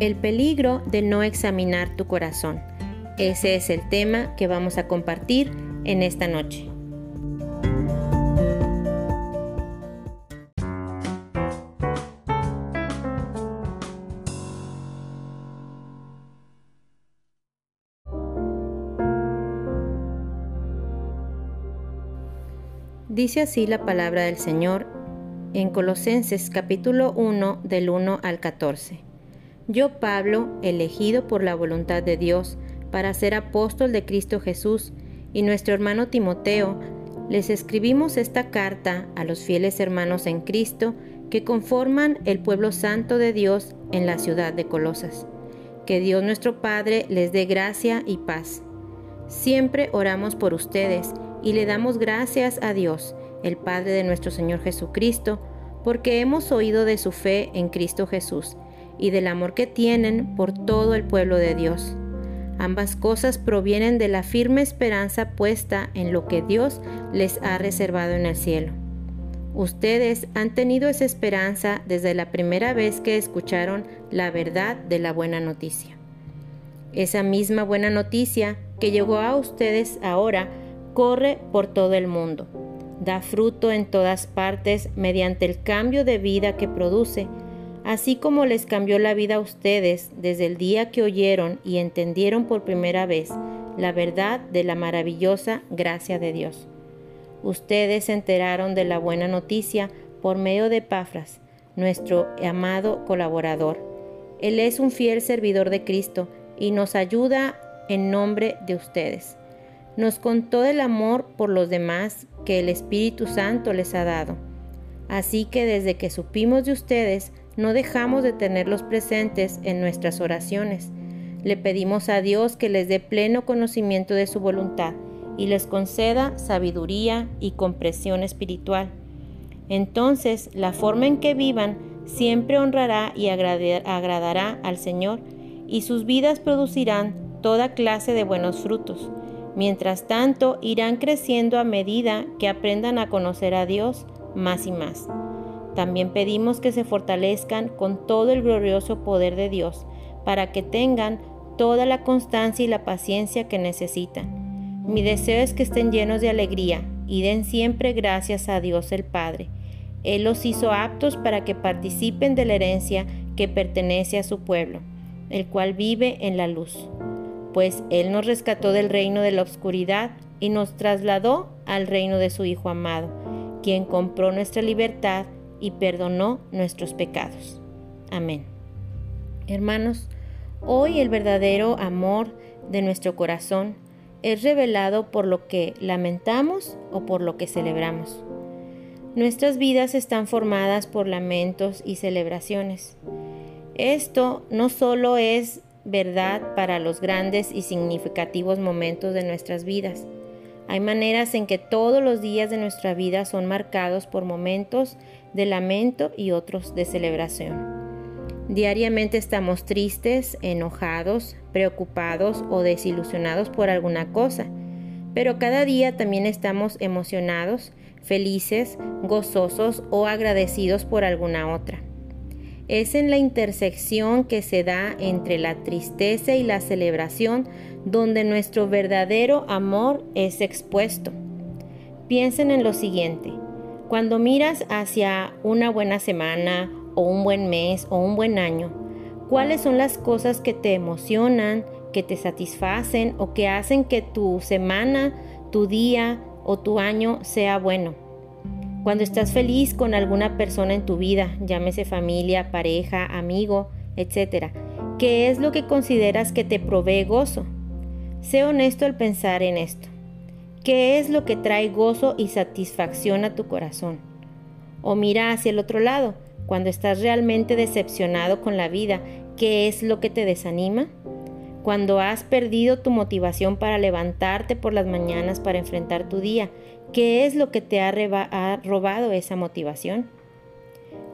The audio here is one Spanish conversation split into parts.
El peligro de no examinar tu corazón. Ese es el tema que vamos a compartir en esta noche. Dice así la palabra del Señor en Colosenses capítulo 1 del 1 al 14. Yo, Pablo, elegido por la voluntad de Dios para ser apóstol de Cristo Jesús, y nuestro hermano Timoteo, les escribimos esta carta a los fieles hermanos en Cristo que conforman el pueblo santo de Dios en la ciudad de Colosas. Que Dios nuestro Padre les dé gracia y paz. Siempre oramos por ustedes y le damos gracias a Dios, el Padre de nuestro Señor Jesucristo, porque hemos oído de su fe en Cristo Jesús y del amor que tienen por todo el pueblo de Dios. Ambas cosas provienen de la firme esperanza puesta en lo que Dios les ha reservado en el cielo. Ustedes han tenido esa esperanza desde la primera vez que escucharon la verdad de la buena noticia. Esa misma buena noticia que llegó a ustedes ahora corre por todo el mundo, da fruto en todas partes mediante el cambio de vida que produce así como les cambió la vida a ustedes desde el día que oyeron y entendieron por primera vez la verdad de la maravillosa gracia de Dios. Ustedes se enteraron de la buena noticia por medio de Pafras, nuestro amado colaborador. Él es un fiel servidor de Cristo y nos ayuda en nombre de ustedes. Nos contó el amor por los demás que el Espíritu Santo les ha dado. Así que desde que supimos de ustedes, no dejamos de tenerlos presentes en nuestras oraciones. Le pedimos a Dios que les dé pleno conocimiento de su voluntad y les conceda sabiduría y compresión espiritual. Entonces la forma en que vivan siempre honrará y agradará al Señor y sus vidas producirán toda clase de buenos frutos. Mientras tanto, irán creciendo a medida que aprendan a conocer a Dios más y más. También pedimos que se fortalezcan con todo el glorioso poder de Dios, para que tengan toda la constancia y la paciencia que necesitan. Mi deseo es que estén llenos de alegría y den siempre gracias a Dios el Padre. Él los hizo aptos para que participen de la herencia que pertenece a su pueblo, el cual vive en la luz. Pues Él nos rescató del reino de la oscuridad y nos trasladó al reino de su Hijo amado, quien compró nuestra libertad y perdonó nuestros pecados. Amén. Hermanos, hoy el verdadero amor de nuestro corazón es revelado por lo que lamentamos o por lo que celebramos. Nuestras vidas están formadas por lamentos y celebraciones. Esto no solo es verdad para los grandes y significativos momentos de nuestras vidas, hay maneras en que todos los días de nuestra vida son marcados por momentos de lamento y otros de celebración. Diariamente estamos tristes, enojados, preocupados o desilusionados por alguna cosa, pero cada día también estamos emocionados, felices, gozosos o agradecidos por alguna otra. Es en la intersección que se da entre la tristeza y la celebración donde nuestro verdadero amor es expuesto. Piensen en lo siguiente, cuando miras hacia una buena semana o un buen mes o un buen año, ¿cuáles son las cosas que te emocionan, que te satisfacen o que hacen que tu semana, tu día o tu año sea bueno? Cuando estás feliz con alguna persona en tu vida, llámese familia, pareja, amigo, etc., ¿qué es lo que consideras que te provee gozo? Sé honesto al pensar en esto. ¿Qué es lo que trae gozo y satisfacción a tu corazón? O mira hacia el otro lado, cuando estás realmente decepcionado con la vida, ¿qué es lo que te desanima? Cuando has perdido tu motivación para levantarte por las mañanas para enfrentar tu día, ¿qué es lo que te ha, ha robado esa motivación?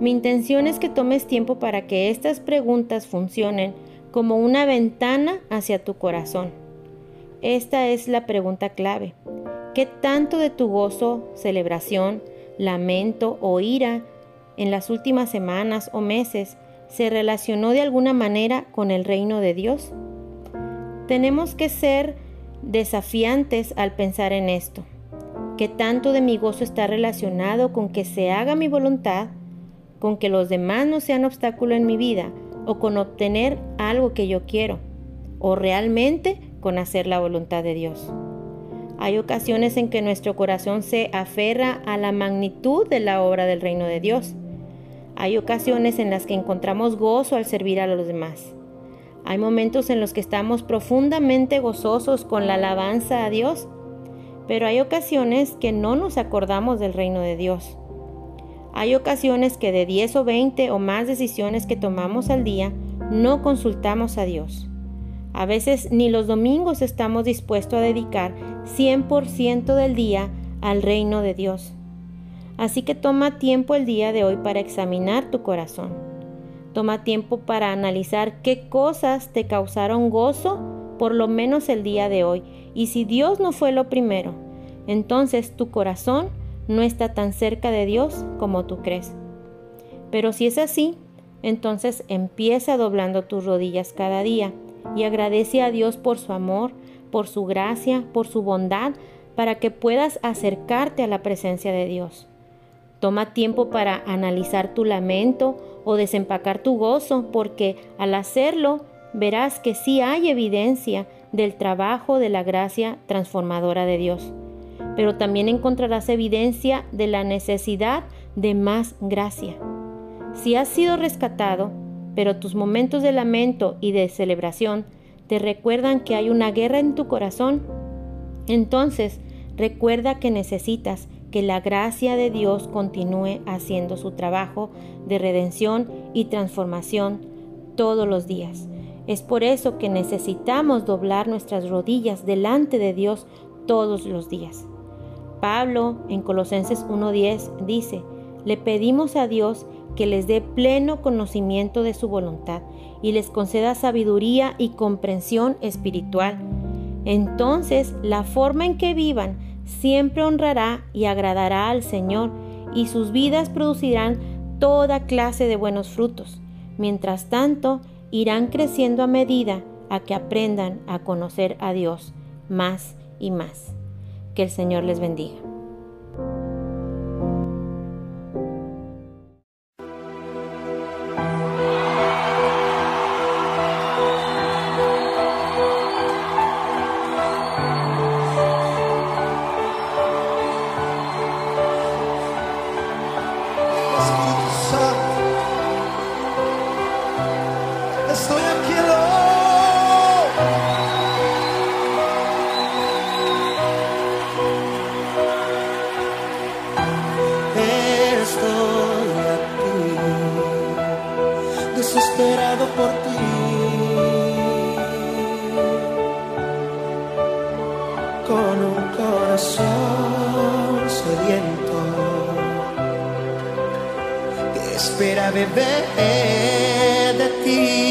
Mi intención es que tomes tiempo para que estas preguntas funcionen como una ventana hacia tu corazón esta es la pregunta clave. ¿Qué tanto de tu gozo, celebración, lamento o ira en las últimas semanas o meses se relacionó de alguna manera con el reino de Dios? Tenemos que ser desafiantes al pensar en esto. ¿Qué tanto de mi gozo está relacionado con que se haga mi voluntad, con que los demás no sean obstáculo en mi vida o con obtener algo que yo quiero? ¿O realmente con hacer la voluntad de Dios? Hay ocasiones en que nuestro corazón se aferra a la magnitud de la obra del reino de Dios. Hay ocasiones en las que encontramos gozo al servir a los demás. Hay momentos en los que estamos profundamente gozosos con la alabanza a Dios, pero hay ocasiones que no nos acordamos del reino de Dios. Hay ocasiones que de 10 o 20 o más decisiones que tomamos al día no consultamos a Dios. A veces ni los domingos estamos dispuestos a dedicar 100% del día al reino de Dios. Así que toma tiempo el día de hoy para examinar tu corazón. Toma tiempo para analizar qué cosas te causaron gozo por lo menos el día de hoy. Y si Dios no fue lo primero, entonces tu corazón no está tan cerca de Dios como tú crees. Pero si es así, entonces empieza doblando tus rodillas cada día y agradece a Dios por su amor, por su gracia, por su bondad, para que puedas acercarte a la presencia de Dios. Toma tiempo para analizar tu lamento o desempacar tu gozo, porque al hacerlo verás que sí hay evidencia del trabajo de la gracia transformadora de Dios. Pero también encontrarás evidencia de la necesidad de más gracia. Si has sido rescatado, pero tus momentos de lamento y de celebración te recuerdan que hay una guerra en tu corazón, entonces recuerda que necesitas que la gracia de Dios continúe haciendo su trabajo de redención y transformación todos los días. Es por eso que necesitamos doblar nuestras rodillas delante de Dios todos los días. Pablo en Colosenses 1.10 dice, le pedimos a Dios que les dé pleno conocimiento de su voluntad y les conceda sabiduría y comprensión espiritual. Entonces la forma en que vivan siempre honrará y agradará al Señor, y sus vidas producirán toda clase de buenos frutos. Mientras tanto, irán creciendo a medida a que aprendan a conocer a Dios más y más. Que el Señor les bendiga. Que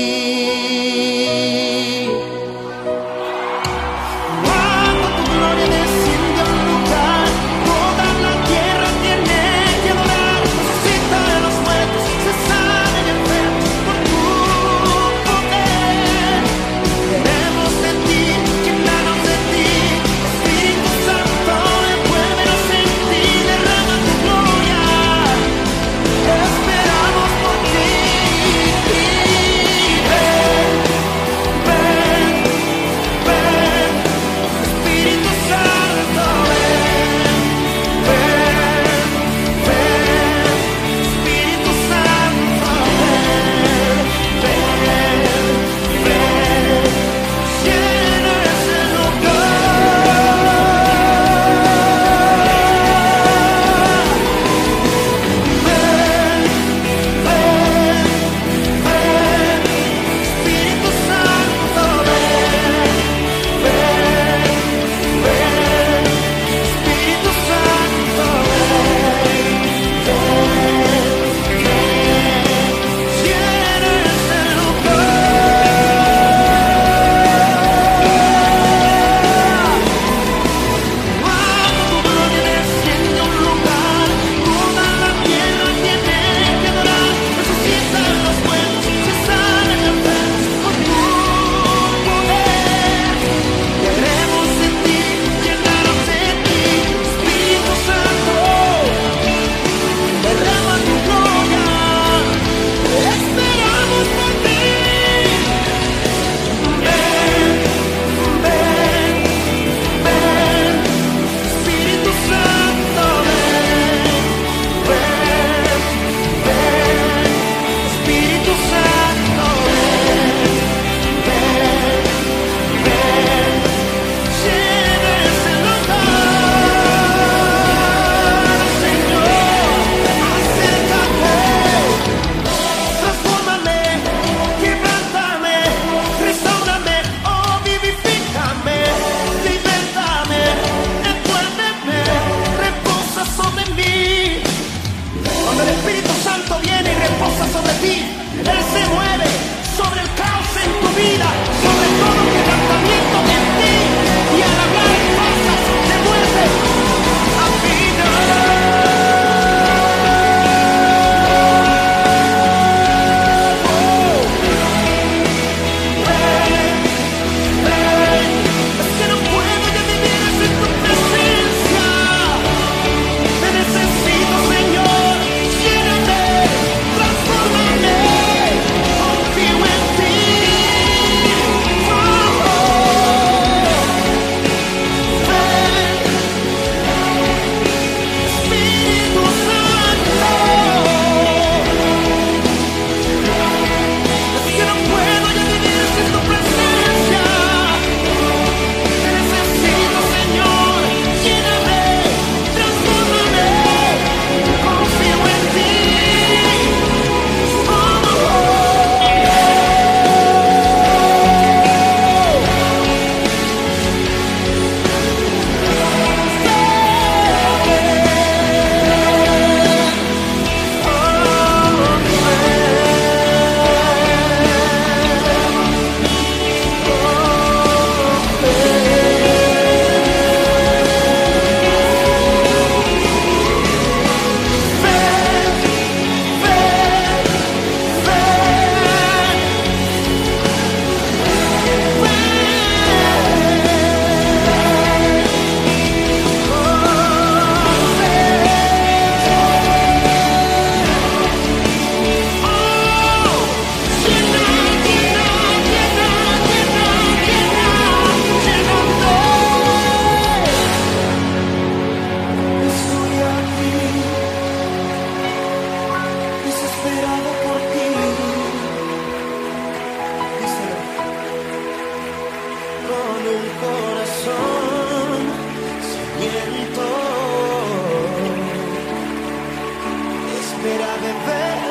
in then